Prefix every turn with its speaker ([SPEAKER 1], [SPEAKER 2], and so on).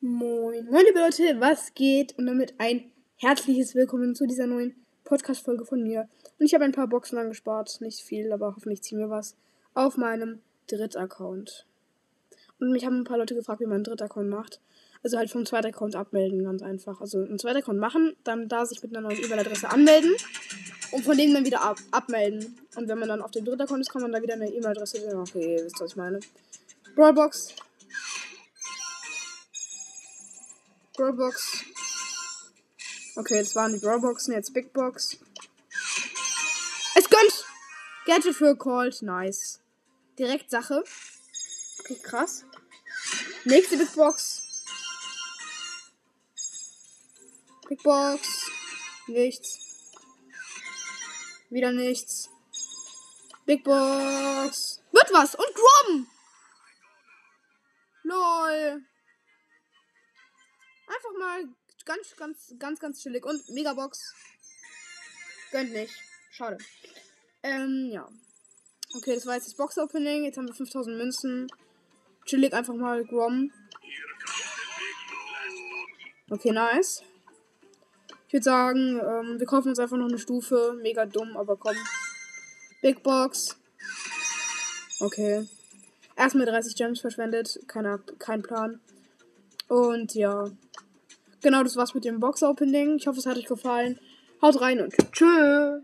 [SPEAKER 1] Moin, moin liebe Leute, was geht? Und damit ein herzliches Willkommen zu dieser neuen Podcast-Folge von mir. Und ich habe ein paar Boxen angespart, nicht viel, aber hoffentlich ziehen wir was, auf meinem Drittaccount. Und mich haben ein paar Leute gefragt, wie man einen Drittaccount macht. Also halt vom zweiten Account abmelden, ganz einfach. Also einen zweiten Account machen, dann da sich mit einer neuen E-Mail-Adresse anmelden und von dem dann wieder ab abmelden. Und wenn man dann auf den dritten Account ist, kann man da wieder eine E-Mail-Adresse. Okay, ihr wisst, was ich meine. Brawlbox, Brawlbox. Okay, das waren die Brawlboxen, jetzt Big Box. Es gönnt! Gadget für Called, nice. Direkt Sache. Okay, krass. Nächste Big Box. Big Box. Nichts. Wieder nichts. Big Box. Wird was! Und Grom! LOL. Einfach mal ganz, ganz, ganz, ganz chillig. Und Megabox. Gönnt nicht. Schade. Ähm, ja. Okay, das war jetzt das Box-Opening. Jetzt haben wir 5000 Münzen. Chillig einfach mal Grom. Okay, nice. Ich würde sagen, ähm, wir kaufen uns einfach noch eine Stufe. Mega dumm, aber komm. Big Box. Okay. Erstmal 30 Gems verschwendet. Keine, kein Plan. Und ja. Genau, das war's mit dem Box-Opening. Ich hoffe, es hat euch gefallen. Haut rein und tschüss.